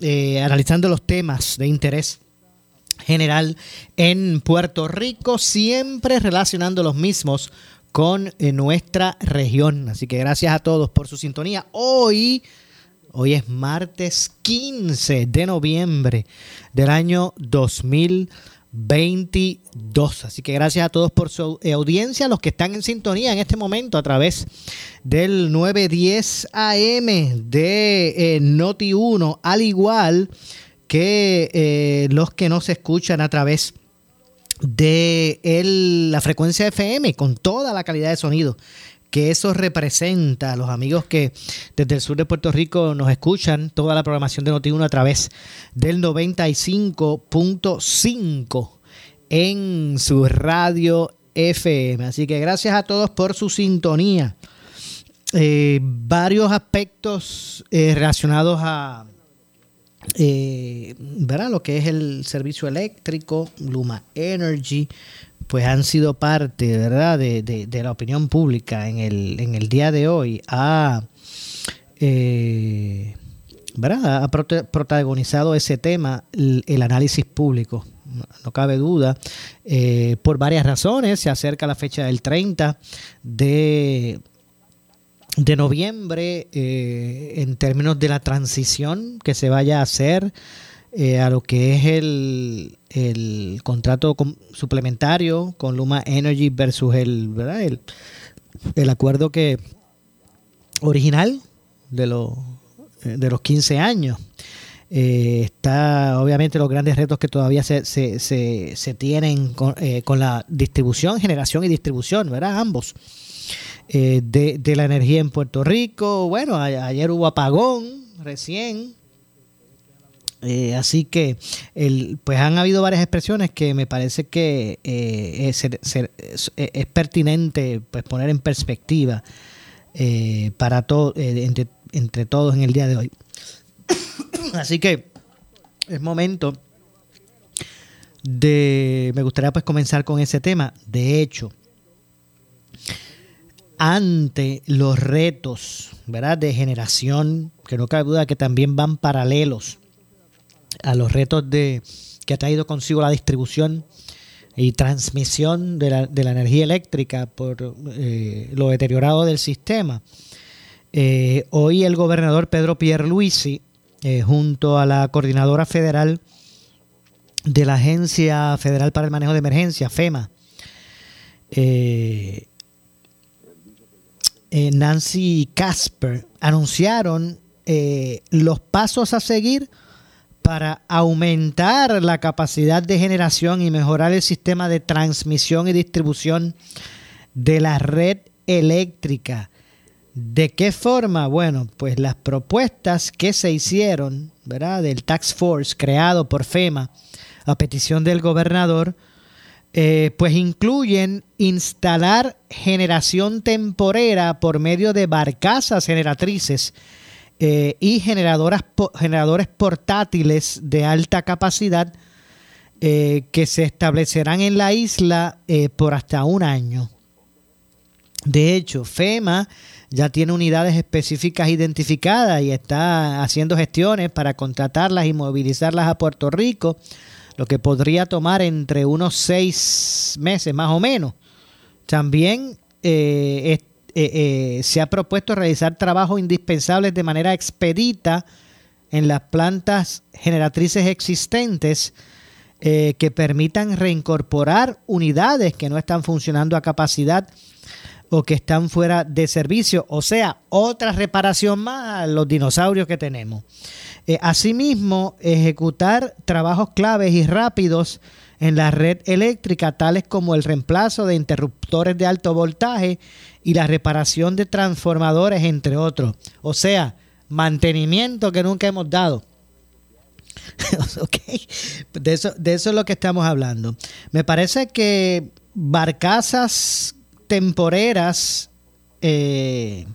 eh, analizando los temas de interés general en Puerto Rico, siempre relacionando los mismos con eh, nuestra región. Así que gracias a todos por su sintonía. Hoy, hoy es martes 15 de noviembre del año 2022. Así que gracias a todos por su eh, audiencia, los que están en sintonía en este momento a través del 910 AM de eh, Noti 1, al igual que eh, los que nos escuchan a través de la frecuencia FM con toda la calidad de sonido que eso representa a los amigos que desde el sur de Puerto Rico nos escuchan toda la programación de Noti1 a través del 95.5 en su radio FM. Así que gracias a todos por su sintonía. Eh, varios aspectos eh, relacionados a eh, ¿verdad? lo que es el servicio eléctrico, Luma Energy, pues han sido parte ¿verdad? De, la opinión pública en el, día de hoy. Ha, eh, ¿verdad? ha protagonizado ese tema, el, análisis público. No, cabe duda, eh, por varias razones. Se acerca la fecha del 30 de de noviembre eh, en términos de la transición que se vaya a hacer eh, a lo que es el, el contrato suplementario con Luma Energy versus el, ¿verdad? el, el acuerdo que original de, los de los 15 años. Eh, está obviamente los grandes retos que todavía se, se, se, se tienen con, eh, con la distribución, generación y distribución, ¿verdad? Ambos eh, de, de la energía en Puerto Rico. Bueno, ayer hubo apagón recién. Eh, así que el, pues han habido varias expresiones que me parece que eh, es- es pertinente pues poner en perspectiva eh, para todo entre, entre todos en el día de hoy. Así que es momento de me gustaría pues comenzar con ese tema. De hecho, ante los retos ¿verdad? de generación, que no cabe duda que también van paralelos a los retos de, que ha traído consigo la distribución y transmisión de la, de la energía eléctrica por eh, lo deteriorado del sistema. Eh, hoy el gobernador Pedro Pierluisi, eh, junto a la coordinadora federal de la Agencia Federal para el Manejo de Emergencia, FEMA, Nancy Casper anunciaron los pasos a seguir para aumentar la capacidad de generación y mejorar el sistema de transmisión y distribución de la red eléctrica. ¿De qué forma? Bueno, pues las propuestas que se hicieron, ¿verdad? Del Tax Force creado por FEMA a petición del gobernador, eh, pues incluyen instalar generación temporera por medio de barcazas generatrices eh, y generadoras generadores portátiles de alta capacidad eh, que se establecerán en la isla eh, por hasta un año. De hecho, FEMA ya tiene unidades específicas identificadas y está haciendo gestiones para contratarlas y movilizarlas a Puerto Rico, lo que podría tomar entre unos seis meses más o menos. También eh, eh, eh, se ha propuesto realizar trabajos indispensables de manera expedita en las plantas generatrices existentes eh, que permitan reincorporar unidades que no están funcionando a capacidad o que están fuera de servicio, o sea, otra reparación más a los dinosaurios que tenemos. Asimismo, ejecutar trabajos claves y rápidos en la red eléctrica, tales como el reemplazo de interruptores de alto voltaje y la reparación de transformadores, entre otros. O sea, mantenimiento que nunca hemos dado. de, eso, de eso es lo que estamos hablando. Me parece que barcazas temporeras, eh,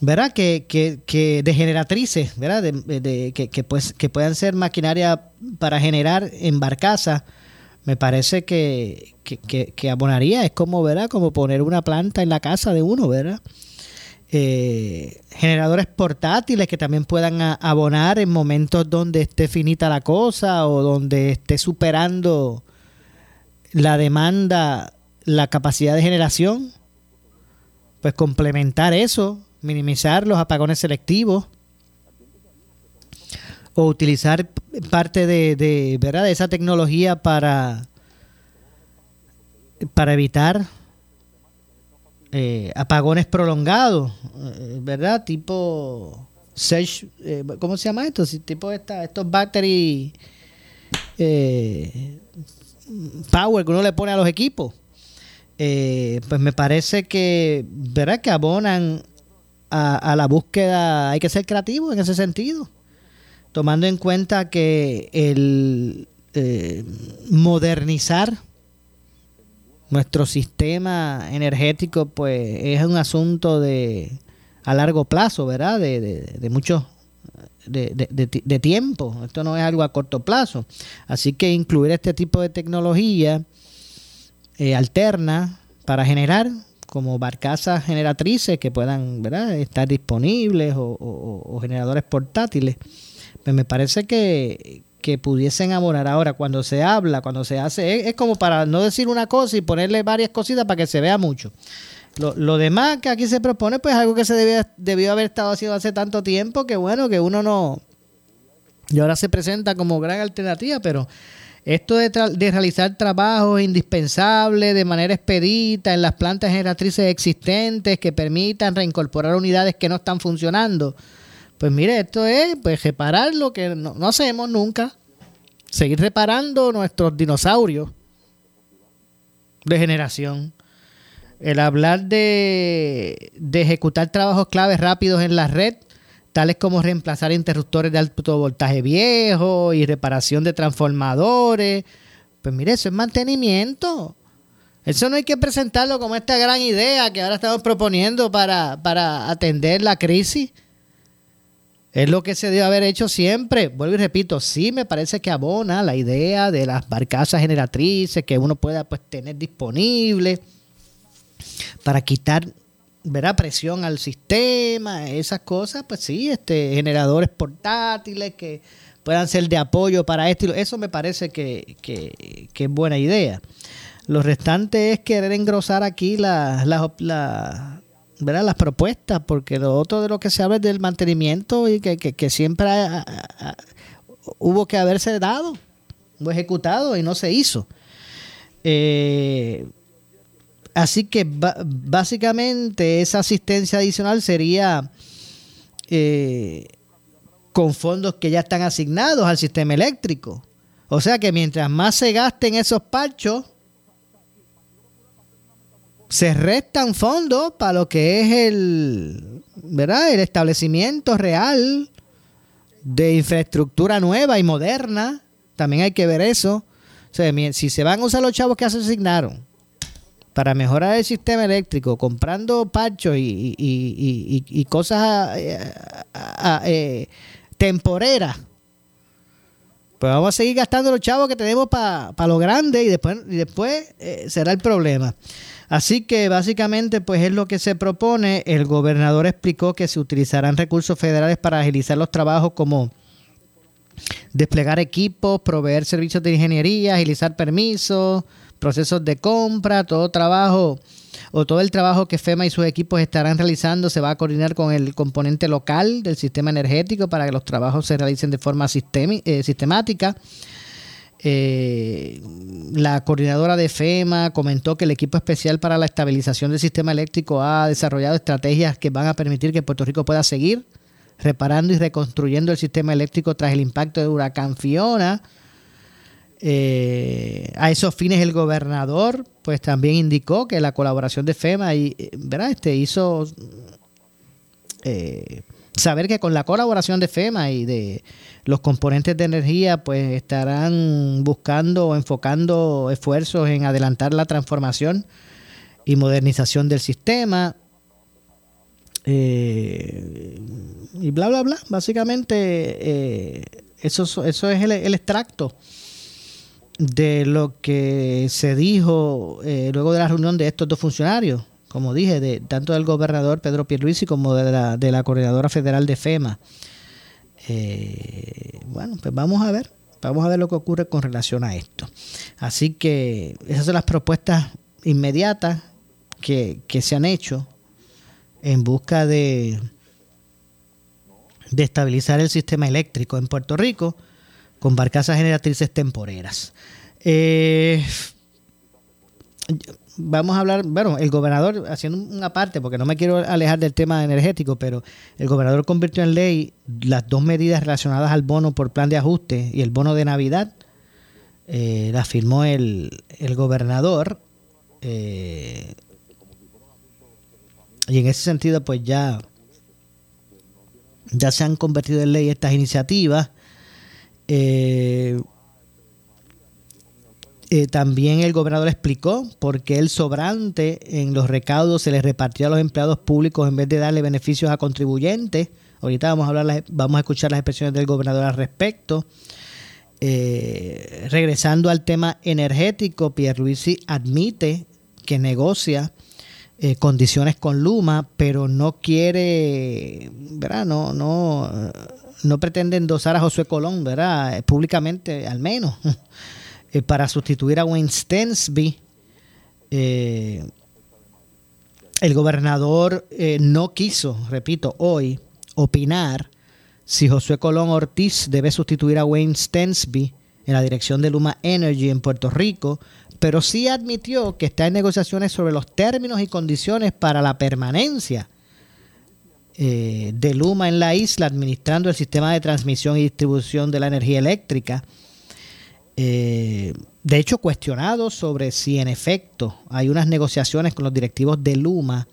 ¿verdad? Que, que, que degeneratrices, ¿verdad? De, que, pues, que puedan ser maquinaria para generar en barcaza, me parece que, que, abonaría. Es como, ¿verdad? Como poner una planta en la casa de uno, ¿verdad? Eh, generadores portátiles que también puedan abonar en momentos donde esté finita la cosa o donde esté superando la demanda la capacidad de generación, pues complementar eso, minimizar los apagones selectivos o utilizar parte de, ¿verdad? de esa tecnología para, para evitar eh, apagones prolongados, eh, ¿verdad? Tipo search, eh, ¿cómo se llama esto? Tipo esta, estos battery power que uno le pone a los equipos. Eh, pues me parece que, ¿verdad? Que abonan a, la búsqueda, hay que ser creativo en ese sentido, tomando en cuenta que el eh, modernizar nuestro sistema energético, pues es un asunto de a largo plazo, ¿verdad? De, de, de muchos de, tiempo. Esto no es algo a corto plazo. Así que incluir este tipo de tecnología eh, alterna para generar como barcazas generatrices que puedan ¿verdad? estar disponibles o, generadores portátiles. Pues me parece que, pudiesen abonar. Ahora, cuando se habla, cuando se hace, es, como para no decir una cosa y ponerle varias cositas para que se vea mucho. Lo, lo demás que aquí se propone, pues algo que se debía, debió haber estado haciendo hace tanto tiempo que bueno, que uno no... Y ahora se presenta como gran alternativa, pero esto de, realizar trabajos indispensables de manera expedita en las plantas generatrices existentes que permitan reincorporar unidades que no están funcionando. Pues mire, esto es pues reparar lo que no, hacemos nunca. Seguir reparando nuestros dinosaurios de generación. El hablar de, de ejecutar trabajos claves rápidos en la red tales como reemplazar interruptores de alto voltaje viejo y reparación de transformadores. Pues mire, eso es mantenimiento. Eso no hay que presentarlo como esta gran idea que ahora estamos proponiendo para, para atender la crisis. Es lo que se debe haber hecho siempre. Vuelvo y repito, sí me parece que abona la idea de las barcazas generatrices que uno pueda pues, tener disponible para quitar verá presión al sistema, esas cosas, pues sí, este, generadores portátiles que puedan ser de apoyo para esto. Eso me parece que, que, es buena idea. Lo restante es querer engrosar aquí las la, las propuestas, porque lo otro de lo que se habla es del mantenimiento y que, que, siempre hubo que haberse dado o ejecutado y no se hizo. Eh, Así que básicamente esa asistencia adicional sería eh, con fondos que ya están asignados al sistema eléctrico. O sea que mientras más se gasten esos parchos, se restan fondos para lo que es el, ¿verdad? el establecimiento real de infraestructura nueva y moderna. También hay que ver eso. O sea, si se van a usar los chavos que se asignaron para mejorar el sistema eléctrico, comprando parchos y, cosas eh, eh, temporeras, pues vamos a seguir gastando los chavos que tenemos para lo grande y después, y después eh, será el problema. Así que básicamente pues es lo que se propone. El gobernador explicó que se utilizarán recursos federales para agilizar los trabajos como desplegar equipos, proveer servicios de ingeniería, agilizar permisos, procesos de compra, todo trabajo o todo el trabajo que FEMA y sus equipos estarán realizando se va a coordinar con el componente local del sistema energético para que los trabajos se realicen de forma eh, sistemática. Eh, la coordinadora de FEMA comentó que el equipo especial para la estabilización del sistema eléctrico ha desarrollado estrategias que van a permitir que Puerto Rico pueda seguir reparando y reconstruyendo el sistema eléctrico tras el impacto de huracán Fiona. Eh, a esos fines el gobernador pues también indicó que la colaboración de FEMA y, eh, ¿verdad? Este, hizo eh, saber que con la colaboración de FEMA y de los componentes de energía pues estarán buscando o enfocando esfuerzos en adelantar la transformación y modernización del sistema y bla bla bla básicamente eso, eso es el extracto de lo que se dijo eh, luego de la reunión de estos dos funcionarios, como dije, de tanto del gobernador Pedro Pierluisi como de la, de la coordinadora federal de FEMA. Eh, bueno, pues vamos a ver, vamos a ver lo que ocurre con relación a esto. Así que esas son las propuestas inmediatas que, que se han hecho en busca de, de estabilizar el sistema eléctrico en Puerto Rico con barcazas generatrices temporeras. Eh, vamos a hablar, bueno, el gobernador, haciendo una parte, porque no me quiero alejar del tema energético, pero el gobernador convirtió en ley las dos medidas relacionadas al bono por plan de ajuste y el bono de Navidad. Eh, las firmó el, gobernador. Eh, y en ese sentido, pues ya, ya se han convertido en ley estas iniciativas. Eh, eh, también el gobernador explicó por qué el sobrante en los recaudos se les repartió a los empleados públicos en vez de darle beneficios a contribuyentes. Ahorita vamos a hablar, vamos a escuchar las expresiones del gobernador al respecto. Eh, regresando al tema energético, Pierluisi admite que negocia condiciones con Luma, pero no quiere, ¿verdad? No, no pretende endosar a José Colón, ¿verdad? Eh, públicamente, al menos, eh, para sustituir a Wayne Stensby. Eh, el gobernador no quiso, repito, hoy opinar si José Colón Ortiz debe sustituir a Wayne Stensby en la dirección de Luma Energy en Puerto Rico, pero sí admitió que está en negociaciones sobre los términos y condiciones para la permanencia eh, de Luma en la isla administrando el sistema de transmisión y distribución de la energía eléctrica. Eh, de hecho, cuestionado sobre si en efecto hay unas negociaciones con los directivos de Luma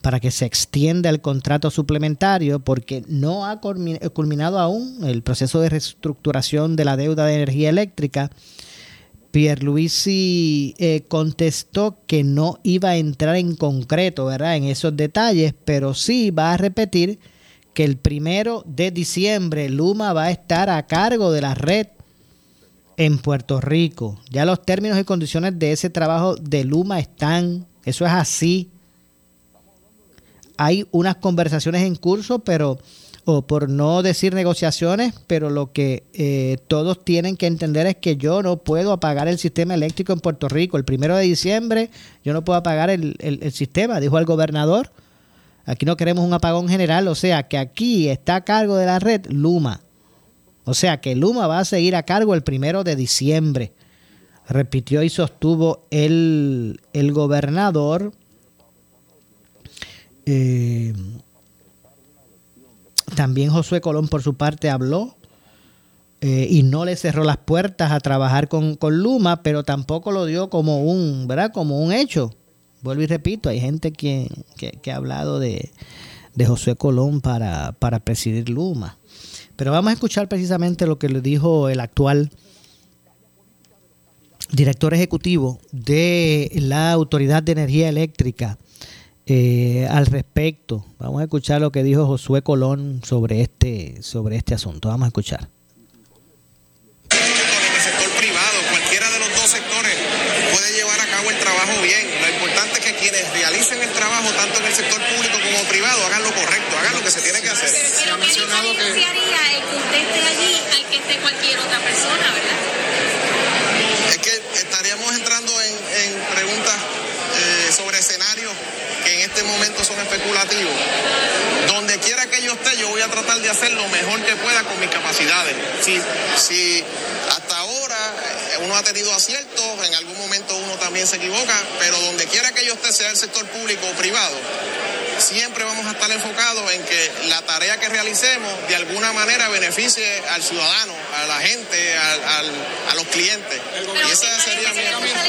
para que se extienda el contrato suplementario porque no ha culminado aún el proceso de reestructuración de la deuda de energía eléctrica Pierluisi eh, contestó que no iba a entrar en concreto, ¿verdad? En esos detalles, pero sí va a repetir que el primero de diciembre Luma va a estar a cargo de la red en Puerto Rico. Ya los términos y condiciones de ese trabajo de Luma están, eso es así. Hay unas conversaciones en curso, pero o por no decir negociaciones, pero lo que eh, todos tienen que entender es que yo no puedo apagar el sistema eléctrico en Puerto Rico. El primero de diciembre yo no puedo apagar el, el sistema, dijo el gobernador. Aquí no queremos un apagón general, o sea que aquí está a cargo de la red Luma. O sea que Luma va a seguir a cargo el primero de diciembre. Repitió y sostuvo el, el gobernador. Eh, también Josué Colón, por su parte, habló eh, y no le cerró las puertas a trabajar con, Luma, pero tampoco lo dio como un, ¿verdad? Como un hecho. Vuelvo y repito, hay gente que, que, ha hablado de, de Josué Colón para, para presidir Luma. Pero vamos a escuchar precisamente lo que le dijo el actual director ejecutivo de la Autoridad de Energía Eléctrica, eh, al respecto. Vamos a escuchar lo que dijo Josué Colón sobre este, sobre este asunto. Vamos a escuchar. En el sector privado, cualquiera de los dos sectores puede llevar a cabo el trabajo bien. Lo importante es que quienes realicen el trabajo, tanto en el sector público como privado, hagan lo correcto, hagan lo que se tiene que hacer. Se ha mencionado que... el que usted esté allí al que esté cualquier otra persona, ¿verdad? Es que estaríamos entrando en, en preguntas eh, sobre escenarios en este momento son especulativos. Donde quiera que yo esté, yo voy a tratar de hacer lo mejor que pueda con mis capacidades. Si, si hasta ahora uno ha tenido aciertos, en algún momento uno también se equivoca, pero donde quiera que yo esté, sea el sector público o privado, siempre vamos a estar enfocados en que la tarea que realicemos de alguna manera beneficie al ciudadano, a la gente, a los clientes. y esa sería mi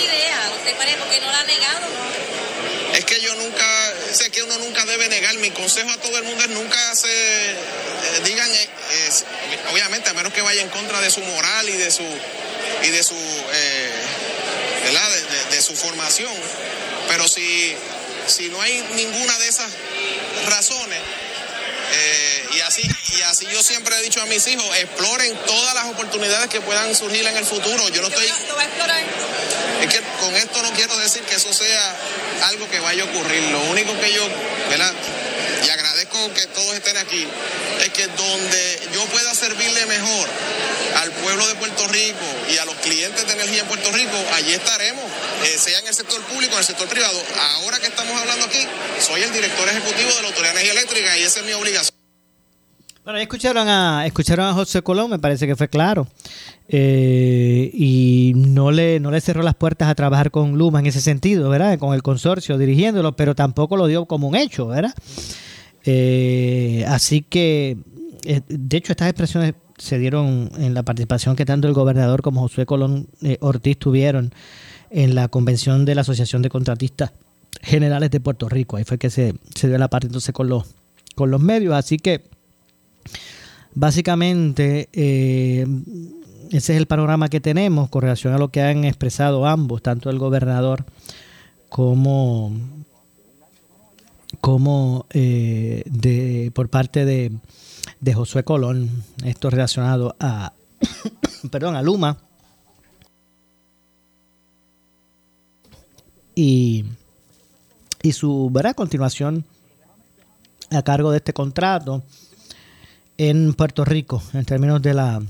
idea, ¿usted parece porque no la ha negado que yo nunca, sé que uno nunca debe negar. Mi consejo a todo el mundo es nunca se eh, digan, eh, obviamente, a menos que vaya en contra de su moral y de su y de su, eh, De, su formación. Pero si, si no hay ninguna de esas razones, eh, y así y así yo siempre he dicho a mis hijos exploren todas las oportunidades que puedan surgir en el futuro. Yo no estoy va a explorar? es que con esto no quiero decir que eso sea algo que vaya a ocurrir. Lo único que yo verdad y agradezco que todos estén aquí es que donde yo pueda servirle mejor al pueblo de Puerto Rico y a los clientes de energía en Puerto Rico, allí estaremos, eh, sea en el sector público o en el sector privado. Ahora que estamos hablando aquí, soy el director ejecutivo de la Autoridad de Energía Eléctrica y esa es mi obligación. Bueno, escucharon a, escucharon a José Colón, me parece que fue claro. Eh, y no le, no le cerró las puertas a trabajar con Luma en ese sentido, ¿verdad? Con el consorcio dirigiéndolo, pero tampoco lo dio como un hecho, ¿verdad? Eh, así que, de hecho, estas expresiones se dieron en la participación que tanto el gobernador como José Colón eh, Ortiz tuvieron en la convención de la Asociación de Contratistas Generales de Puerto Rico. Ahí fue que se, dio la parte entonces con los, medios. Así que básicamente eh, ese es el panorama que tenemos con relación a lo que han expresado ambos, tanto el gobernador como, como eh, de, por parte de de Josué Colón, esto relacionado a, perdón, a Luma. Y, y su ¿verdad? continuación a cargo de este contrato en Puerto Rico, en términos de la,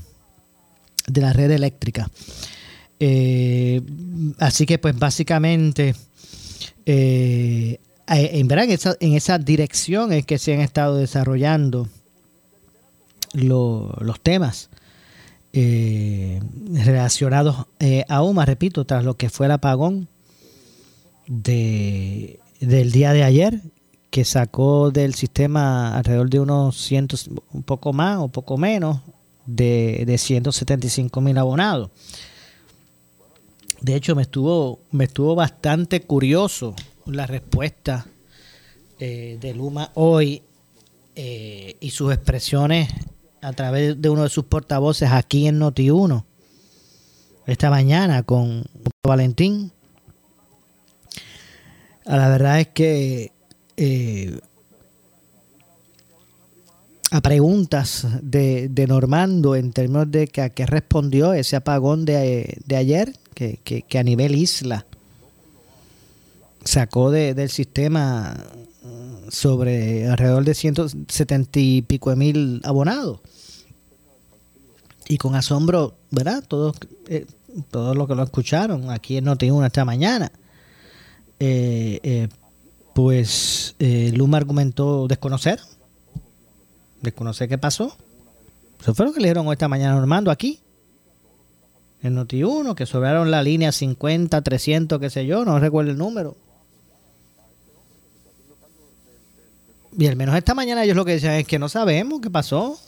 de la red eléctrica. Eh, así que pues básicamente eh, en, en, esa, en esa dirección es que se han estado desarrollando los temas eh, relacionados eh, a UMA, repito, tras lo que fue el apagón de, del día de ayer, que sacó del sistema alrededor de unos cientos, un poco más o poco menos, de, de 175 mil abonados. De hecho, me estuvo, me estuvo bastante curioso la respuesta eh, de Luma hoy y sus expresiones a través de uno de sus portavoces aquí en Noti1 esta mañana con Valentín. La verdad es que eh, a preguntas de, de, Normando en términos de que a qué respondió ese apagón de, de ayer, que, que, a nivel isla sacó de, del sistema sobre alrededor de 170 y pico de mil abonados. Y con asombro, ¿verdad? Todos, eh, todos los que lo escucharon aquí en Noti1 esta mañana. Eh, eh, pues Luma argumentó desconocer. Desconocer qué pasó. Eso fue lo que le dijeron esta mañana Normando aquí. En Noti1, que sobraron la línea 50, 300, qué sé yo, no recuerdo el número. Y al menos esta mañana ellos lo que decían es que no sabemos qué pasó.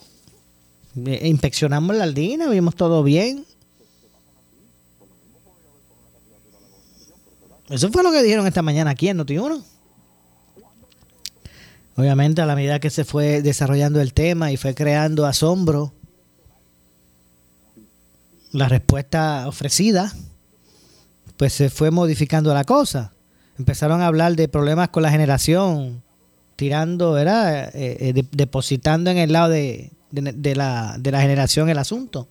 Eh, inspeccionamos la línea, vimos todo bien. Eso fue lo que dijeron esta mañana aquí en Noti1. Obviamente a la medida que se fue desarrollando el tema y fue creando asombro, la respuesta ofrecida, pues se fue modificando la cosa. Empezaron a hablar de problemas con la generación, tirando, ¿verdad? Eh, eh, depositando en el lado de, la, de la generación el asunto.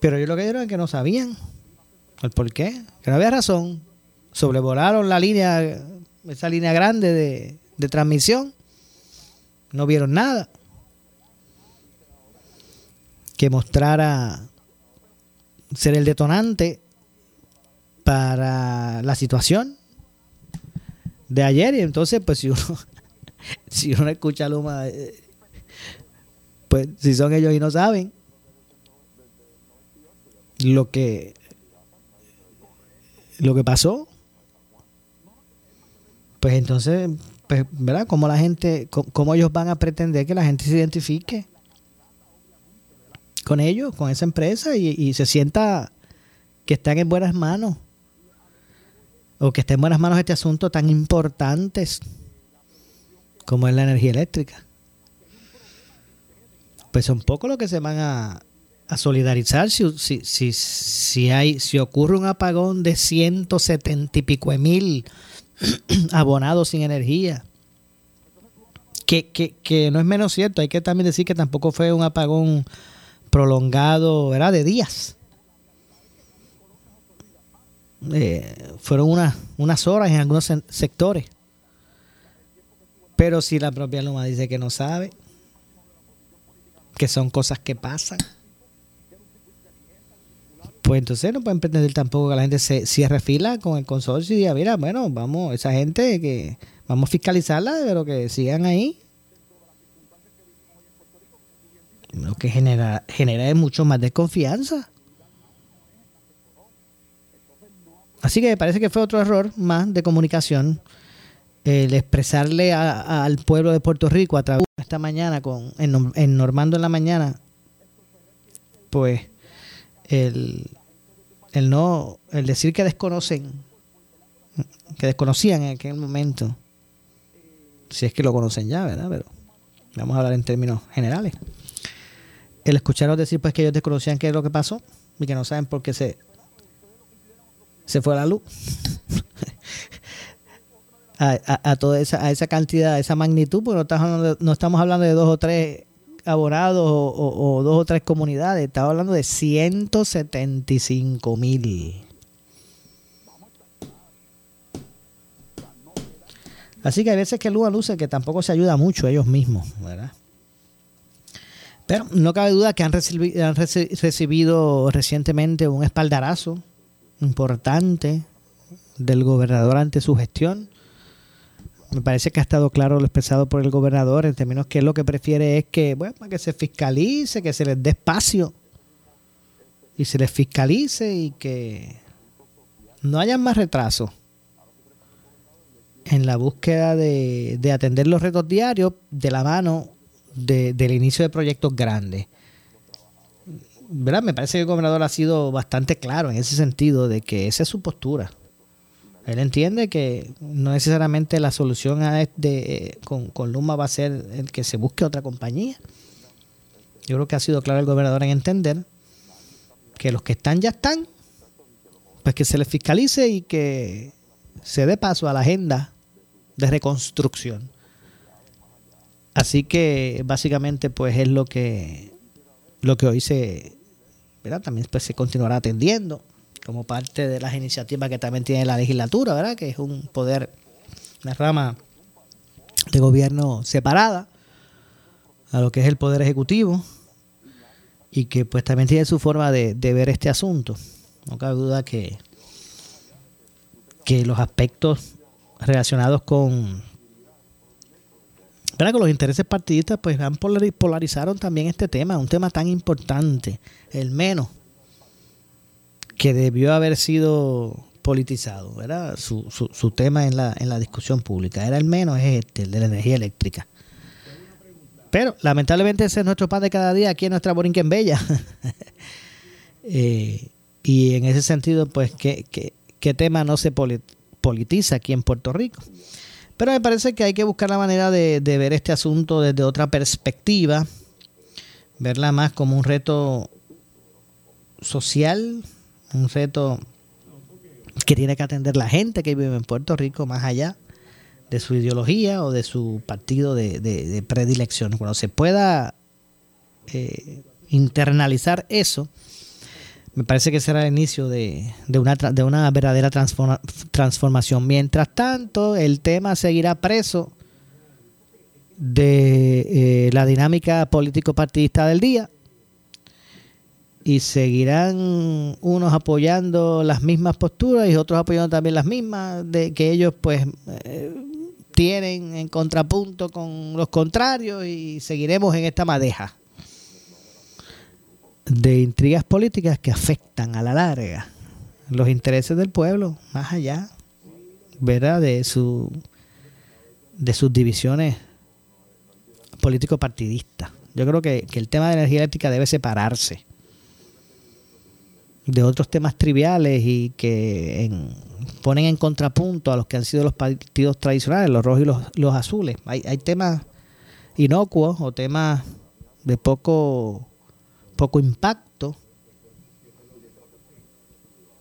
Pero yo lo que dijeron es que no sabían el por qué, que no había razón. Sobrevolaron la línea, esa línea grande de, de transmisión, no vieron nada que mostrara ser el detonante para la situación de ayer y entonces pues si uno si uno escucha a Luma eh, pues si son ellos y no saben lo que lo que pasó, pues entonces, pues, ¿verdad? Como la gente, cómo ellos van a pretender que la gente se identifique con ellos, con esa empresa y, se sienta que están en buenas manos o que estén en buenas manos este asunto tan importante como es la energía eléctrica. Pues son pocos los que se van a, solidarizar si, si, si, si, hay, si ocurre un apagón de 170 y pico mil abonados sin energía. Que, que, que, no es menos cierto, hay que también decir que tampoco fue un apagón prolongado, ¿verdad? De días. Eh, fueron unas, unas horas en algunos sectores. Pero si la propia Luma dice que no sabe, que son cosas que pasan pues entonces no pueden pretender tampoco que la gente se cierre fila con el consorcio y diga, mira, bueno, vamos, esa gente que vamos a fiscalizarla, pero que sigan ahí. Lo que genera, genera es mucho más desconfianza. Así que me parece que fue otro error más de comunicación el expresarle al pueblo de Puerto Rico a través de esta mañana con en, en Normando en la mañana pues el, el no, el decir que desconocen, que desconocían en aquel momento, si es que lo conocen ya, ¿verdad? Pero vamos a hablar en términos generales. El escucharlos decir pues que ellos desconocían qué es lo que pasó y que no saben por qué se, se fue la luz. a, toda esa, a esa cantidad, a esa magnitud, porque no estamos hablando de, no estamos hablando de dos o tres abonados o, dos o tres comunidades. Estaba hablando de 175 mil. Así que hay veces que Lua luce que tampoco se ayuda mucho ellos mismos, ¿verdad? Pero no cabe duda que han recibido, han recibido recientemente un espaldarazo importante del gobernador ante su gestión me parece que ha estado claro lo expresado por el gobernador en términos que lo que prefiere es que, bueno, que se fiscalice, que se les dé espacio y se les fiscalice y que no haya más retraso en la búsqueda de, atender los retos diarios de la mano del inicio de proyectos grandes. ¿Verdad? Me parece que el gobernador ha sido bastante claro en ese sentido de que esa es su postura. Él entiende que no necesariamente la solución este, con, con, Luma va a ser que se busque otra compañía. Yo creo que ha sido claro el gobernador en entender que los que están ya están, pues que se les fiscalice y que se dé paso a la agenda de reconstrucción. Así que básicamente pues es lo que lo que hoy se también pues, se continuará atendiendo como parte de las iniciativas que también tiene la legislatura, ¿verdad? Que es un poder, una rama de gobierno separada a lo que es el poder ejecutivo y que pues también tiene su forma de, ver este asunto. No cabe duda que, que los aspectos relacionados con, ¿verdad? con los intereses partidistas pues han polarizaron también este tema, un tema tan importante, el menos que debió haber sido politizado, ¿verdad? Su, tema en la, en la discusión pública. Era el menos este, el de la energía eléctrica. Pero lamentablemente ese es nuestro pan de cada día aquí en nuestra Borinquen Bella. eh, y en ese sentido, pues, ¿qué, qué, qué tema no se politiza aquí en Puerto Rico? Pero me parece que hay que buscar la manera de, de ver este asunto desde otra perspectiva, verla más como un reto social, un reto que tiene que atender la gente que vive en Puerto Rico más allá de su ideología o de su partido de, predilección. Cuando se pueda eh, internalizar eso, me parece que será el inicio de, una, de una verdadera transformación. Mientras tanto, el tema seguirá preso de eh, la dinámica político-partidista del día y seguirán unos apoyando las mismas posturas y otros apoyando también las mismas de que ellos pues eh, tienen en contrapunto con los contrarios y seguiremos en esta madeja. De intrigas políticas que afectan a la larga los intereses del pueblo, más allá, ¿verdad? De su de sus divisiones político-partidistas. Yo creo que, que el tema de energía eléctrica debe separarse de otros temas triviales y que en, ponen en contrapunto a los que han sido los partidos tradicionales, los rojos y los, los azules. Hay, hay temas inocuos o temas de poco, poco impacto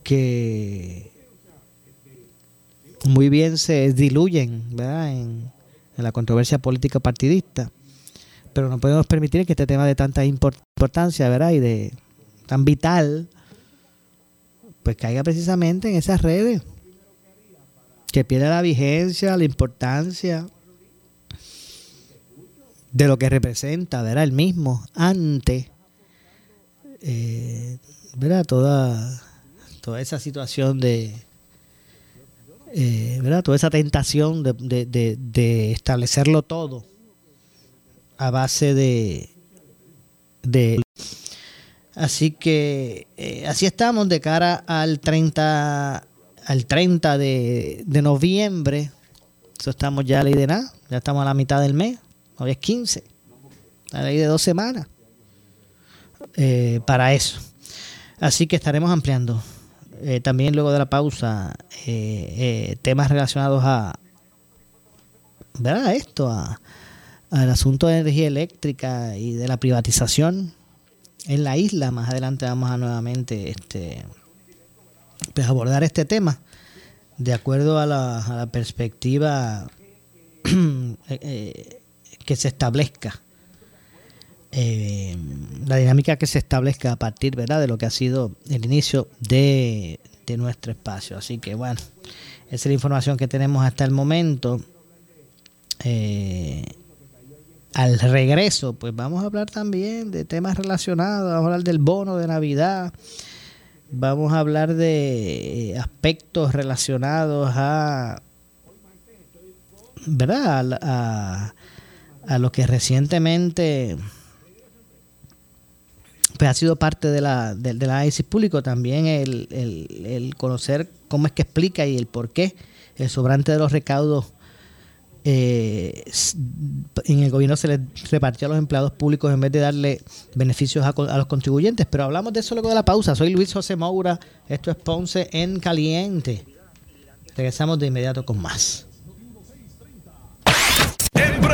que muy bien se diluyen ¿verdad? En, la controversia política partidista. Pero no podemos permitir que este tema de tanta importancia ¿verdad? y de tan vital pues caiga precisamente en esas redes, que pierda la vigencia, la importancia de lo que representa, ¿verdad? El mismo ante, eh, ¿verdad? Toda, toda esa situación de, eh, ¿verdad? Toda esa tentación de, de, de, establecerlo todo a base de, de Así que eh, así estamos de cara al 30, al 30 de, de noviembre. Eso estamos ya a ley de nada. Ya estamos a la mitad del mes. Hoy es 15. La ley de dos semanas. Eh, para eso. Así que estaremos ampliando. Eh, también luego de la pausa, eh, eh temas relacionados a, ¿verdad? esto, a, al asunto de energía eléctrica y de la privatización en la isla. Más adelante vamos a nuevamente este, pues abordar este tema de acuerdo a la, a la perspectiva eh, que se establezca. Eh, la dinámica que se establezca a partir ¿verdad? de lo que ha sido el inicio de, de nuestro espacio. Así que bueno, esa es la información que tenemos hasta el momento. Eh, al regreso, pues vamos a hablar también de temas relacionados, vamos a hablar del bono de Navidad, vamos a hablar de aspectos relacionados a, ¿verdad? A, a, a lo que recientemente pues ha sido parte de la, de, del análisis público, también el, el, el conocer cómo es que explica y el por qué el sobrante de los recaudos eh, en el gobierno se les repartió a los empleados públicos en vez de darle beneficios a, a, los contribuyentes. Pero hablamos de eso luego de la pausa. Soy Luis José Moura, esto es Ponce en Caliente. Regresamos de inmediato con más.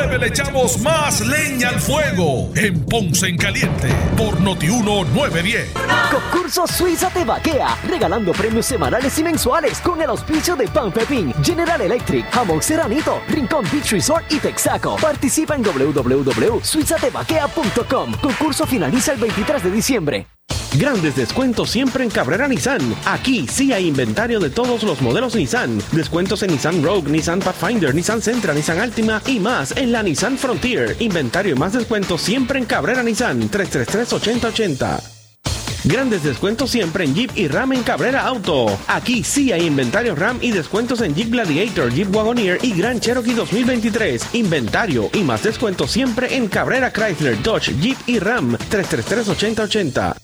Le echamos más leña al fuego en Ponce en Caliente por Notiuno 910. Concurso Suiza te vaquea, regalando premios semanales y mensuales con el auspicio de Pan Pepín, General Electric, Jamón Seranito, Rincón Beach Resort y Texaco. Participa en www.suizatevaquea.com. Concurso finaliza el 23 de diciembre. Grandes descuentos siempre en Cabrera Nissan. Aquí sí hay inventario de todos los modelos Nissan. Descuentos en Nissan Rogue, Nissan Pathfinder, Nissan Sentra, Nissan Altima y más en la Nissan Frontier. Inventario y más descuentos siempre en Cabrera Nissan. 333-8080. Grandes descuentos siempre en Jeep y Ram en Cabrera Auto. Aquí sí hay inventario Ram y descuentos en Jeep Gladiator, Jeep Wagoneer y Grand Cherokee 2023. Inventario y más descuentos siempre en Cabrera Chrysler, Dodge, Jeep y Ram. 333-8080.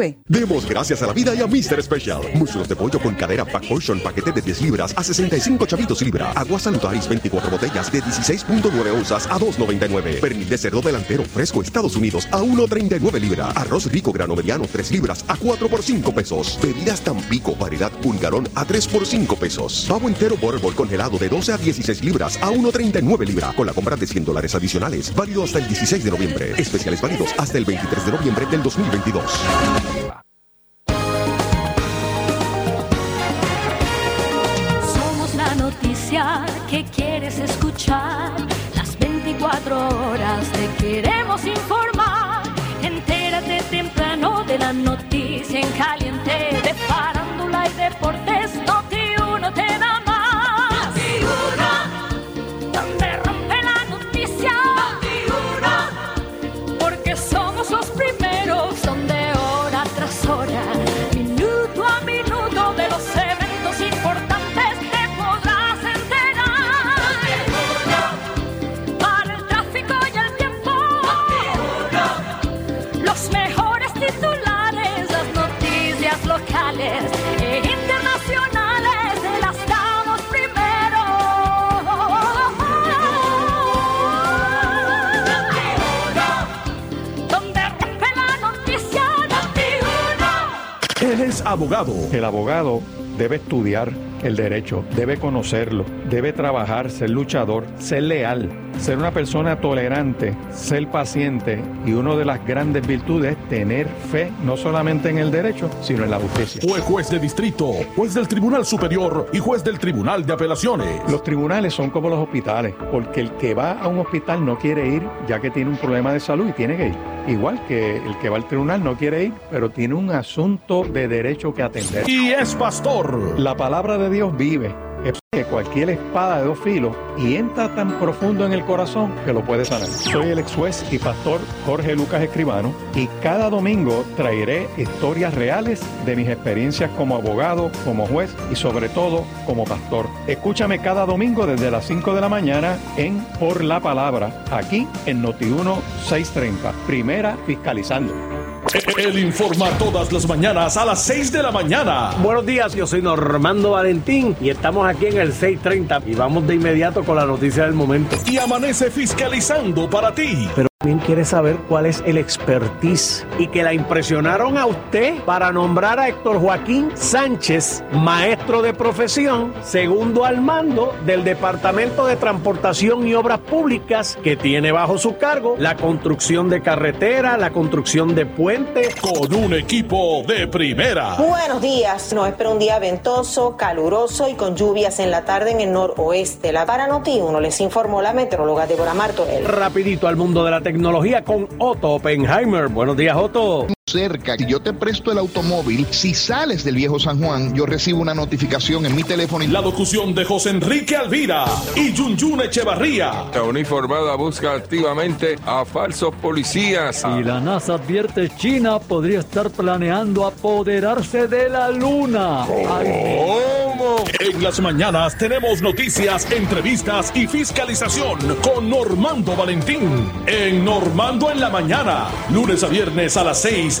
843-1129. Demos gracias a la vida y a Mr. Special. Muslos de pollo con cadera Pack Portion, paquete de 10 libras a 65 chavitos libra. Agua Salutaris 24 botellas de 16.9 onzas a 2.99. Pernil de cerdo delantero fresco Estados Unidos a 1.39 libra. Arroz rico grano mediano 3 libras a 4 por 5 pesos. Bebidas Tampico variedad pulgarón a 3 por 5 pesos. Pavo entero Butterball congelado de 12 a 16 libras a 1.39 libra. Con la compra de 100 dólares adicionales. Válido hasta el 16 de noviembre. Especiales válidos hasta el 23 de noviembre del 2022. Somos la noticia que quieres escuchar. Las 24 horas te queremos informar. Entérate temprano de la noticia en caliente. Abogado. El abogado debe estudiar el derecho, debe conocerlo, debe trabajar, ser luchador, ser leal, ser una persona tolerante, ser paciente y una de las grandes virtudes es tener fe no solamente en el derecho, sino en la justicia. Fue juez de distrito, juez del Tribunal Superior y juez del Tribunal de Apelaciones. Los tribunales son como los hospitales, porque el que va a un hospital no quiere ir ya que tiene un problema de salud y tiene que ir. Igual que el que va al tribunal no quiere ir, pero tiene un asunto de derecho que atender. Y es pastor. La palabra de Dios vive. Que cualquier espada de dos filos y entra tan profundo en el corazón que lo puede sanar. Soy el ex juez y pastor Jorge Lucas Escribano y cada domingo traeré historias reales de mis experiencias como abogado, como juez y sobre todo como pastor. Escúchame cada domingo desde las 5 de la mañana en Por la Palabra, aquí en Noti1 630, primera fiscalizando. Él informa todas las mañanas a las 6 de la mañana. Buenos días, yo soy Normando Valentín y estamos aquí en el 630 y vamos de inmediato con la noticia del momento. Y amanece fiscalizando para ti. Pero también quiere saber cuál es el expertise y que la impresionaron a usted para nombrar a Héctor Joaquín Sánchez, maestro de profesión, segundo al mando del Departamento de Transportación y Obras Públicas, que tiene bajo su cargo la construcción de carretera, la construcción de puentes. Con un equipo de primera. Buenos días, nos espera un día ventoso, caluroso y con lluvias en la tarde en el noroeste. La para Noti 1 les informó la meteoróloga Débora Martorell. Rapidito al mundo de la tecnología con Otto Oppenheimer. Buenos días, Otto. Cerca. Si yo te presto el automóvil, si sales del viejo San Juan, yo recibo una notificación en mi teléfono. La locución de José Enrique Alvira y Yunyun Echevarría. La uniformada busca activamente a falsos policías. Y la NASA advierte China podría estar planeando apoderarse de la Luna. ¿Cómo? En las mañanas tenemos noticias, entrevistas y fiscalización con Normando Valentín. En Normando en la mañana, lunes a viernes a las 6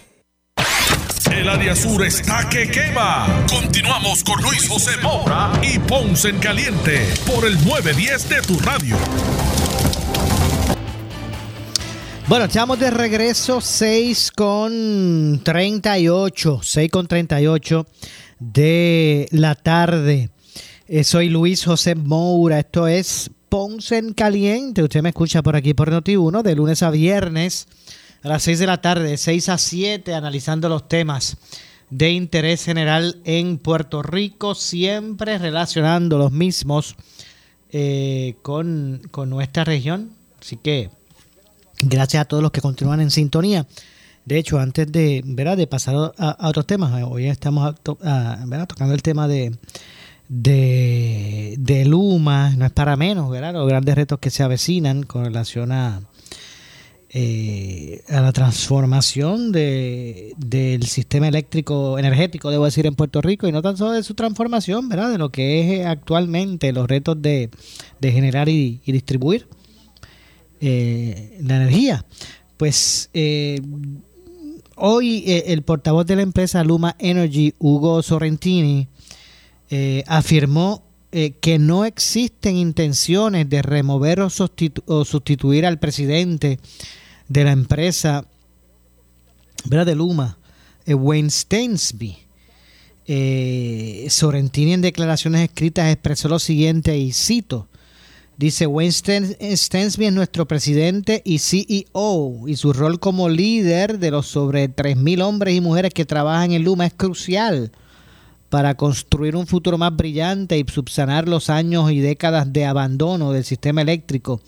El área sur está que quema. Continuamos con Luis José Moura y Ponce en Caliente por el 910 de tu radio. Bueno, estamos de regreso 6 con 38, 6 con 38 de la tarde. Eh, soy Luis José Moura, esto es Ponce en Caliente. Usted me escucha por aquí por Noti1 de lunes a viernes a las 6 de la tarde, 6 a 7, analizando los temas de interés general en Puerto Rico, siempre relacionando los mismos eh, con, nuestra región. Así que gracias a todos los que continúan en sintonía. De hecho, antes de, ¿verdad? de pasar a, otros temas, hoy estamos tocando el tema de, de, de Luma, no es para menos, ¿verdad? los grandes retos que se avecinan con relación a, eh, a la transformación de, del sistema eléctrico energético, debo decir, en Puerto Rico, y no tan solo de su transformación, ¿verdad? De lo que es eh, actualmente los retos de, generar y, distribuir eh, la energía. Pues hoy el portavoz de la empresa Luma Energy, Hugo Sorrentini, afirmó que no existen intenciones de remover o sustituir al presidente de la empresa ¿verdad? de Luma, eh, Wayne Stainsby. Eh, Sorrentini en declaraciones escritas expresó lo siguiente y cito. Dice, Wayne Stainsby es nuestro presidente y CEO y su rol como líder de los sobre 3.000 hombres y mujeres que trabajan en Luma es crucial para construir un futuro más brillante y subsanar los años y décadas de abandono del sistema eléctrico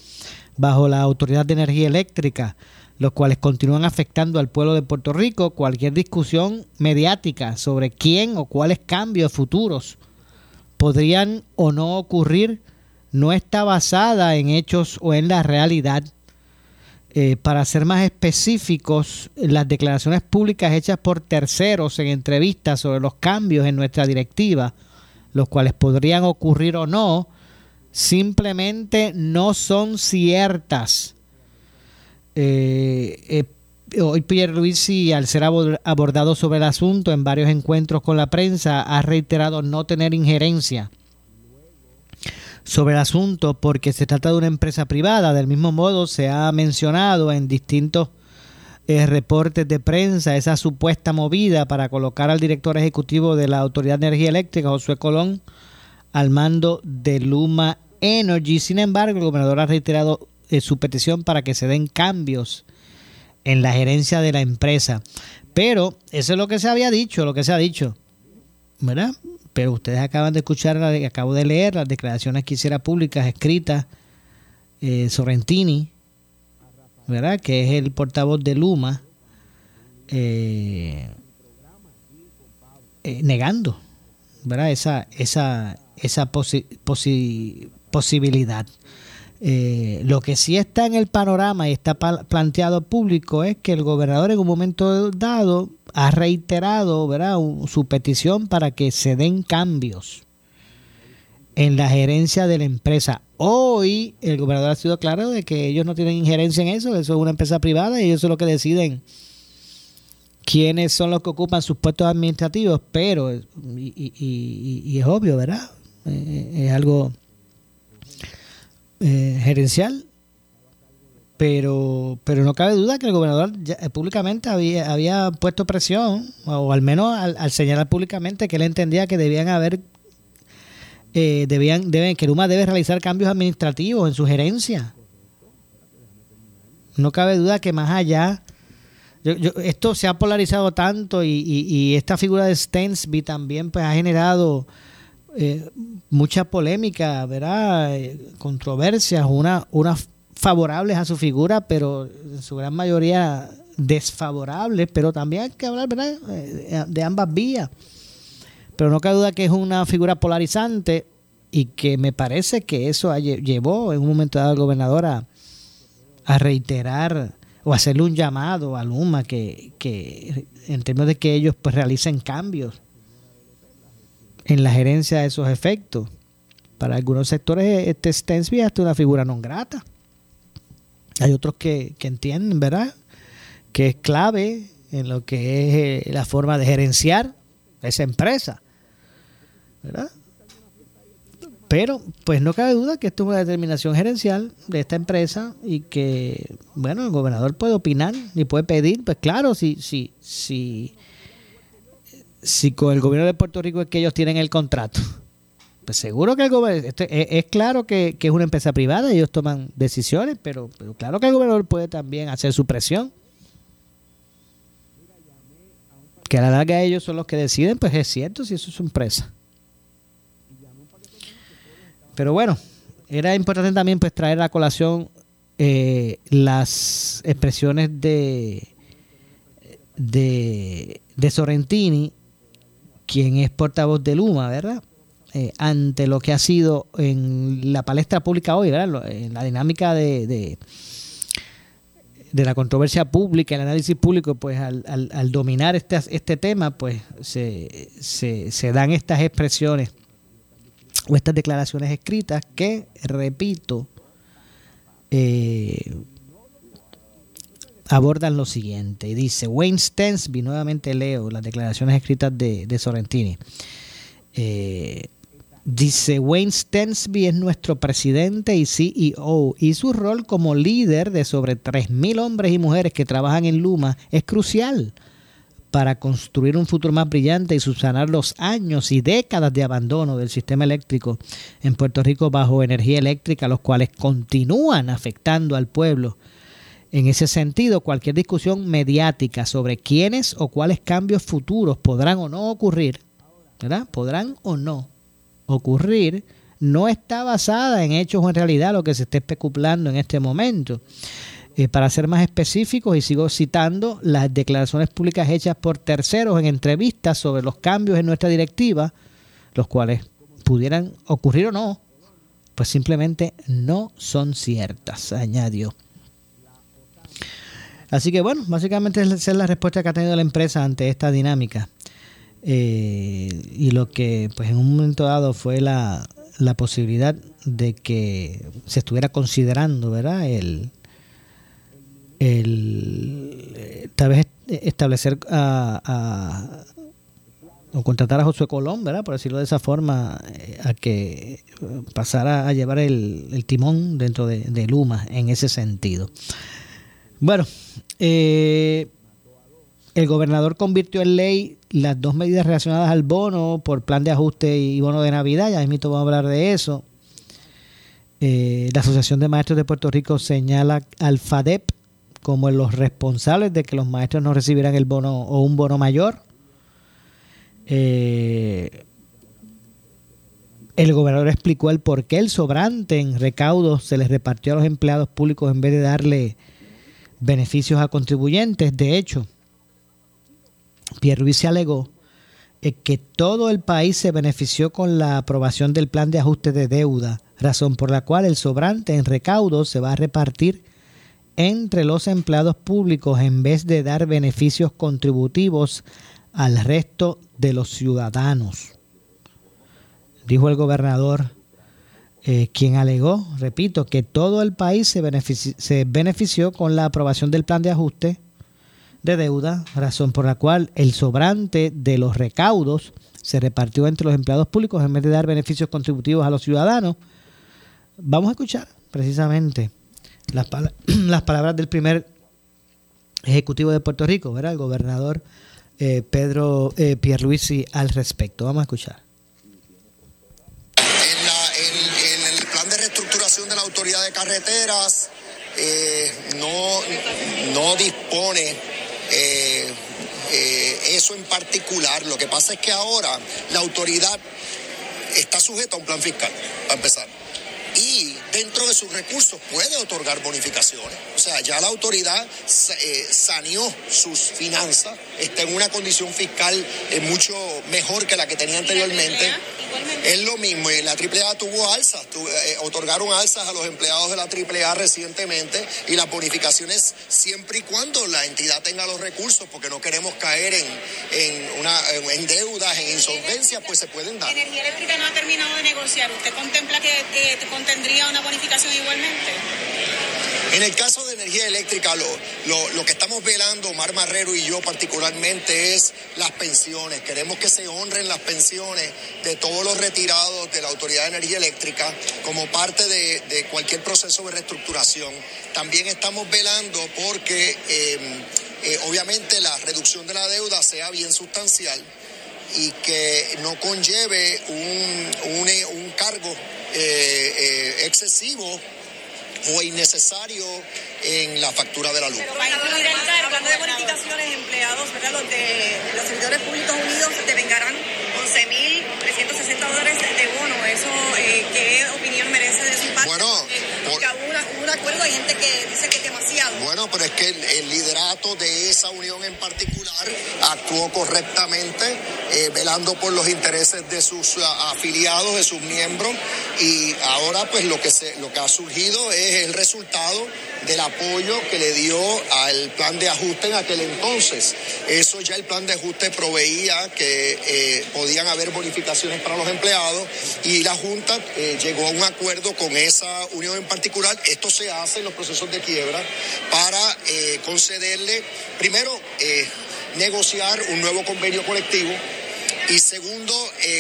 bajo la Autoridad de Energía Eléctrica, los cuales continúan afectando al pueblo de Puerto Rico. Cualquier discusión mediática sobre quién o cuáles cambios futuros podrían o no ocurrir no está basada en hechos o en la realidad. Eh, para ser más específicos, las declaraciones públicas hechas por terceros en entrevistas sobre los cambios en nuestra directiva, los cuales podrían ocurrir o no, simplemente no son ciertas. Eh, eh, hoy al ser abordado sobre el asunto en varios encuentros con la prensa, ha reiterado no tener injerencia sobre el asunto porque se trata de una empresa privada. Del mismo modo, se ha mencionado en distintos eh, reportes de prensa esa supuesta movida para colocar al director ejecutivo de la Autoridad de Energía Eléctrica, Josué Colón, al mando de Luma Energy. Sin embargo, el gobernador ha reiterado eh, su petición para que se den cambios en la gerencia de la empresa. Pero eso es lo que se había dicho, lo que se ha dicho. ¿Verdad? Pero ustedes acaban de escuchar, acabo de leer las declaraciones que hiciera públicas escritas eh, Sorrentini, ¿verdad? Que es el portavoz de Luma, eh, negando, ¿verdad? Esa, esa, esa posibilidad. Eh, lo que sí está en el panorama y está planteado público es que el gobernador en un momento dado ha reiterado ¿verdad? su petición para que se den cambios en la gerencia de la empresa. Hoy el gobernador ha sido claro de que ellos no tienen injerencia en eso, eso es una empresa privada y ellos son los que deciden quiénes son los que ocupan sus puestos administrativos, pero, y, es obvio, ¿verdad? Eh, es algo eh, gerencial, pero, pero no cabe duda que el gobernador eh, públicamente había, había puesto presión, o al menos al, señalar públicamente que él entendía que debían haber, eh, debían, deben, que Luma debe realizar cambios administrativos en su gerencia. No cabe duda que más allá, esto se ha polarizado tanto y, y, esta figura de Stensby también pues ha generado eh, mucha polémica, ¿verdad? Eh, controversias, una, unas favorables a su figura, pero en su gran mayoría desfavorables, pero también hay que hablar ¿verdad? Eh, de ambas vías. Pero no cabe duda que es una figura polarizante y que me parece que eso llevó en un momento dado al gobernador a, reiterar o hacerle un llamado a Luma que, que en términos de que ellos pues realicen cambios en la gerencia de esos efectos. Para algunos sectores este Stensby es una figura no grata. Hay otros que, que entienden, ¿verdad? Que es clave en lo que es eh, la forma de gerenciar esa empresa. ¿Verdad? Pero, pues no cabe duda que esto es una determinación gerencial de esta empresa y que, bueno, el gobernador puede opinar y puede pedir, pues claro, si, si, si, si con el gobierno de Puerto Rico es que ellos tienen el contrato, pues seguro que el gobernador, este, es, claro que, es una empresa privada, ellos toman decisiones, pero, pero claro que el gobernador puede también hacer su presión. Que a la larga ellos son los que deciden, pues es cierto si eso es su empresa. Pero bueno, era importante también pues traer a colación eh, las expresiones de, de, de Sorrentini, quien es portavoz de Luma, ¿verdad? Eh, ante lo que ha sido en la palestra pública hoy, ¿verdad? En la dinámica de, de, la controversia pública, el análisis público, pues al, al, dominar este, este tema, pues se, se dan estas expresiones o estas declaraciones escritas que, repito, eh, abordan lo siguiente. Dice Wayne Stensby, nuevamente leo las declaraciones escritas de, de Sorrentini. Eh, Dice Wayne Stensby es nuestro presidente y CEO y su rol como líder de sobre 3.000 hombres y mujeres que trabajan en Luma es crucial para construir un futuro más brillante y subsanar los años y décadas de abandono del sistema eléctrico en Puerto Rico bajo energía eléctrica, los cuales continúan afectando al pueblo. En ese sentido, cualquier discusión mediática sobre quiénes o cuáles cambios futuros podrán o no ocurrir, ¿verdad? Podrán o no ocurrir no está basada en hechos o en realidad lo que se está especulando en este momento. Eh, para ser más específicos, y sigo citando las declaraciones públicas hechas por terceros en entrevistas sobre los cambios en nuestra directiva, los cuales pudieran ocurrir o no, pues simplemente no son ciertas, añadió. Así que bueno, básicamente esa es la respuesta que ha tenido la empresa ante esta dinámica. Eh, y lo que pues en un momento dado fue la, la posibilidad de que se estuviera considerando verdad el, el tal vez establecer a, o contratar a Josué Colón, ¿verdad? Por decirlo de esa forma, eh, a que pasara a llevar el, timón dentro de, Luma en ese sentido. Bueno, eh, el gobernador convirtió en ley las dos medidas relacionadas al bono por plan de ajuste y bono de Navidad. Ya mismo vamos a hablar de eso. Eh, la Asociación de Maestros de Puerto Rico señala al FADEP como los responsables de que los maestros no recibieran el bono o un bono mayor. Eh, el gobernador explicó el por qué el sobrante en recaudos se les repartió a los empleados públicos en vez de darle beneficios a contribuyentes. De hecho, Pierre se alegó eh, que todo el país se benefició con la aprobación del plan de ajuste de deuda, razón por la cual el sobrante en recaudos se va a repartir entre los empleados públicos en vez de dar beneficios contributivos al resto de los ciudadanos. Dijo el gobernador, eh, quien alegó, repito, que todo el país se se benefició con la aprobación del plan de ajuste de deuda, razón por la cual el sobrante de los recaudos se repartió entre los empleados públicos en vez de dar beneficios contributivos a los ciudadanos. Vamos a escuchar precisamente las, palabras del primer ejecutivo de Puerto Rico, ¿verdad? el gobernador eh, Pedro eh, Pierluisi al respecto. Vamos a escuchar. En, el plan de reestructuración de la autoridad de carreteras eh, no, no dispone eso en particular. Lo que pasa es que ahora la autoridad está sujeta a un plan fiscal, para empezar. Y dentro de sus recursos puede otorgar bonificaciones. O sea, ya la autoridad eh, saneó sus finanzas, está en una condición fiscal eh, mucho mejor que la que tenía anteriormente. Es lo mismo, y la AAA tuvo alzas, eh, otorgaron alzas a los empleados de la AAA recientemente y las bonificaciones siempre y cuando la entidad tenga los recursos, porque no queremos caer en, en, una, en deudas, en insolvencia, pues se pueden dar. Energía Eléctrica no ha terminado de negociar. ¿Usted contempla que contendría una bonificación igualmente? En el caso de energía eléctrica, lo, lo, que estamos velando, Mar Marrero y yo particularmente, es las pensiones. Queremos que se honren las pensiones de todos los retirados de la Autoridad de Energía Eléctrica como parte de, cualquier proceso de reestructuración. También estamos velando porque eh, eh, obviamente la reducción de la deuda sea bien sustancial y que no conlleve un, un, cargo eh, excesivo o innecesario en la factura de la luz. Pero va a incluir el cargo, hablando de bonificaciones, empleados, ¿verdad? Los de los servidores públicos unidos devengarán 11.360 dólares de bono. ¿Eso eh, qué opinión merece de su parte? Bueno, porque hubo, un acuerdo, hay gente que dice que es demasiado. Bueno, pero es que el, liderato de esa unión en particular actuó correctamente, eh, velando por los intereses de sus afiliados, de sus miembros, y ahora pues lo que, se, lo que ha surgido es el resultado del apoyo que le dio al plan de ajuste en aquel entonces. Eso ya el plan de ajuste proveía que eh, podían haber bonificaciones para los empleados y la Junta eh, llegó a un acuerdo con esa unión en particular. Esto se hace en los procesos de quiebra para eh, concederle, primero, negociar un nuevo convenio colectivo y segundo,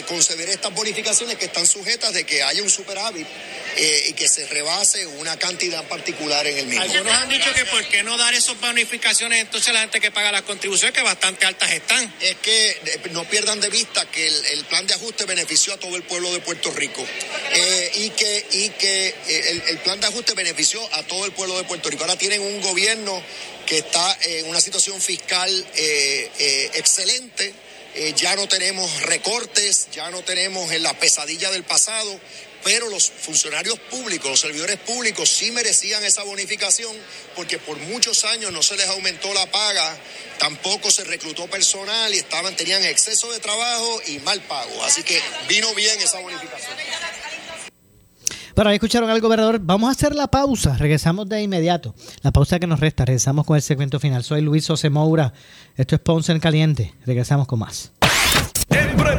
conceder estas bonificaciones que están sujetas de que haya un superávit eh, y que se rebase una cantidad particular en el mismo. Algunos han dicho que por qué no dar esas bonificaciones entonces la gente que paga las contribuciones que bastante altas están. Es que eh, no pierdan de vista que el, plan de ajuste benefició a todo el pueblo de Puerto Rico eh, y que, y que el, plan de ajuste benefició a todo el pueblo de Puerto Rico. Ahora tienen un gobierno que está en una situación fiscal excelente. ya no tenemos recortes, ya no tenemos en la pesadilla del pasado pero los funcionarios públicos, los servidores públicos sí merecían esa bonificación porque por muchos años no se les aumentó la paga, tampoco se reclutó personal y estaban, tenían exceso de trabajo y mal pago. Así que vino bien esa bonificación. Bueno, ahí escucharon al gobernador. Vamos a hacer la pausa. Regresamos de inmediato. La pausa que nos resta. Regresamos con el segmento final. Soy Luis José Moura. Esto es Ponce en Caliente. Regresamos con más.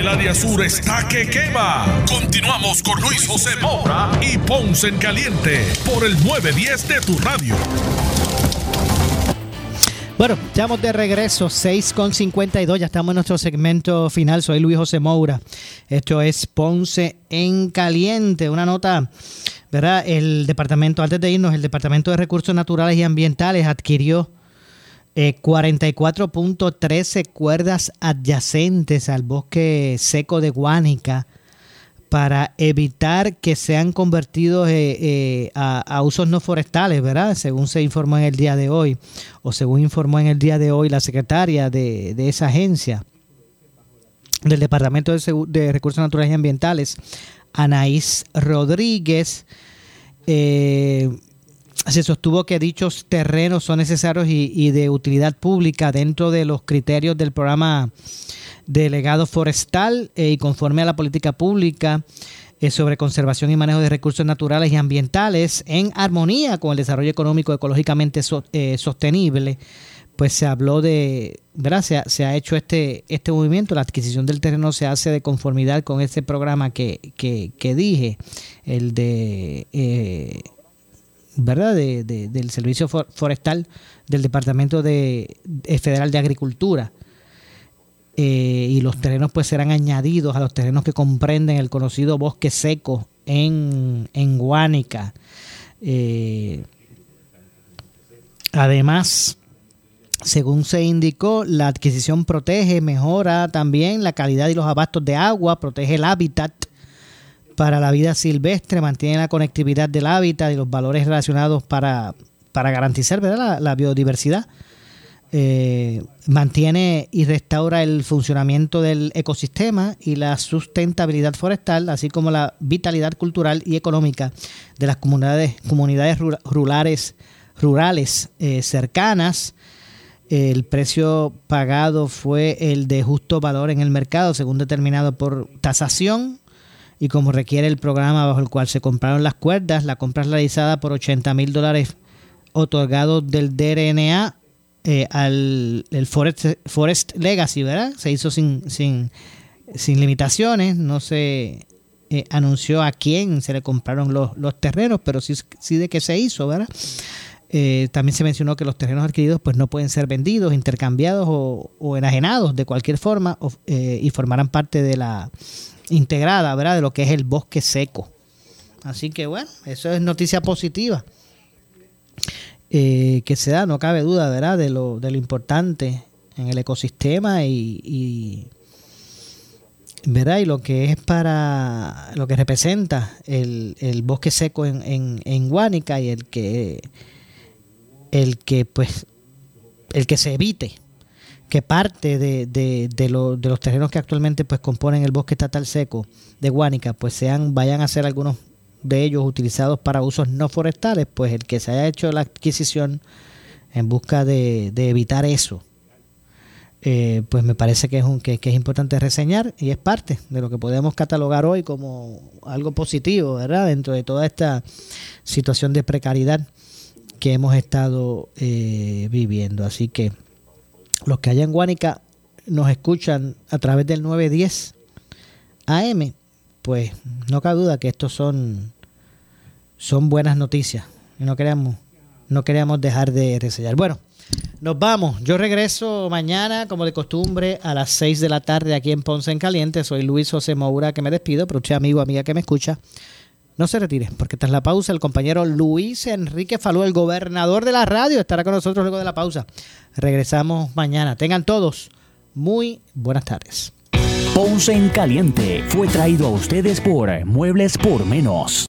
El área sur está que quema. Continuamos con Luis José Moura y Ponce en Caliente por el 910 de tu radio. Bueno, estamos de regreso, 6.52, ya estamos en nuestro segmento final. Soy Luis José Moura. Esto es Ponce en Caliente. Una nota, ¿verdad? El departamento, antes de irnos, el Departamento de Recursos Naturales y Ambientales adquirió 44.13 eh, cuerdas adyacentes al bosque seco de Guánica para evitar que sean convertidos eh, eh, a, usos no forestales, ¿verdad? Según se informó en el día de hoy, o según informó en el día de hoy la secretaria de, esa agencia del Departamento de, de, Recursos Naturales y Ambientales, Anaís Rodríguez. Eh, se sostuvo que dichos terrenos son necesarios y, de utilidad pública dentro de los criterios del programa delegado forestal eh, y conforme a la política pública eh, sobre conservación y manejo de recursos naturales y ambientales en armonía con el desarrollo económico ecológicamente eh, sostenible, pues se habló de, ¿verdad? Se ha, hecho este, este movimiento, la adquisición del terreno se hace de conformidad con ese programa que, que, dije, el de ¿verdad? De, del Servicio Forestal del Departamento de, Federal de Agricultura. eh, y los terrenos pues serán añadidos a los terrenos que comprenden el conocido bosque seco en, en Guánica. Eh, además, según se indicó, la adquisición protege, mejora también la calidad y los abastos de agua, protege el hábitat para la vida silvestre, mantiene la conectividad del hábitat y los valores relacionados para, para garantizar. La, biodiversidad. Eh, mantiene y restaura el funcionamiento del ecosistema y la sustentabilidad forestal, así como la vitalidad cultural y económica de las comunidades, comunidades rurales, rurales eh, cercanas. El precio pagado fue el de justo valor en el mercado, según determinado por tasación y como requiere el programa bajo el cual se compraron las cuerdas, la compra realizada por 80 mil dólares otorgados del DRNA eh, al el Forest, Legacy, ¿verdad? Se hizo sin, sin, sin limitaciones, no se eh, anunció a quién se le compraron los, los terrenos, pero sí, sí de que se hizo, ¿verdad? Eh, también se mencionó que los terrenos adquiridos pues no pueden ser vendidos, intercambiados o, enajenados de cualquier forma eh, y formarán parte de la integrada, ¿verdad? De lo que es el bosque seco. Así que bueno, eso es noticia positiva eh, que se da, no cabe duda, ¿verdad? De lo, de lo importante en el ecosistema y, ¿verdad? Y lo que es para, lo que representa el, el bosque seco en, en, en y el que el que pues el que se evite que parte de, de, de, de, los terrenos que actualmente pues componen el bosque estatal seco de Guánica pues sean vayan a ser algunos de ellos utilizados para usos no forestales pues el que se haya hecho la adquisición en busca de, evitar eso eh, pues me parece que es un que, que, es importante reseñar y es parte de lo que podemos catalogar hoy como algo positivo verdad dentro de toda esta situación de precariedad que hemos estado eh, viviendo. Así que los que allá en Guánica nos escuchan a través del 910 AM, pues no cabe duda que estos son, son buenas noticias. Y no queríamos, no queríamos dejar de reseñar. Bueno, nos vamos. Yo regreso mañana, como de costumbre, a las 6 de la tarde aquí en Ponce en Caliente. Soy Luis José Moura, que me despido, pero usted, amigo, amiga que me escucha. No se retire, porque tras la pausa el compañero Luis Enrique Falú, el gobernador de la radio, estará con nosotros luego de la pausa. Regresamos mañana. Tengan todos muy buenas tardes. Ponce en Caliente fue traído a ustedes por Muebles por Menos.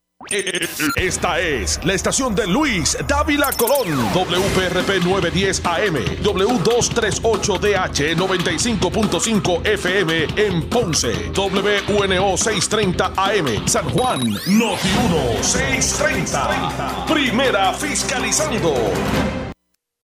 Esta es la estación de Luis Dávila Colón, WPRP 910 AM, W238DH 95.5 FM en Ponce, WNO 630 AM, San Juan, Noti 1 630. Primera fiscalizando.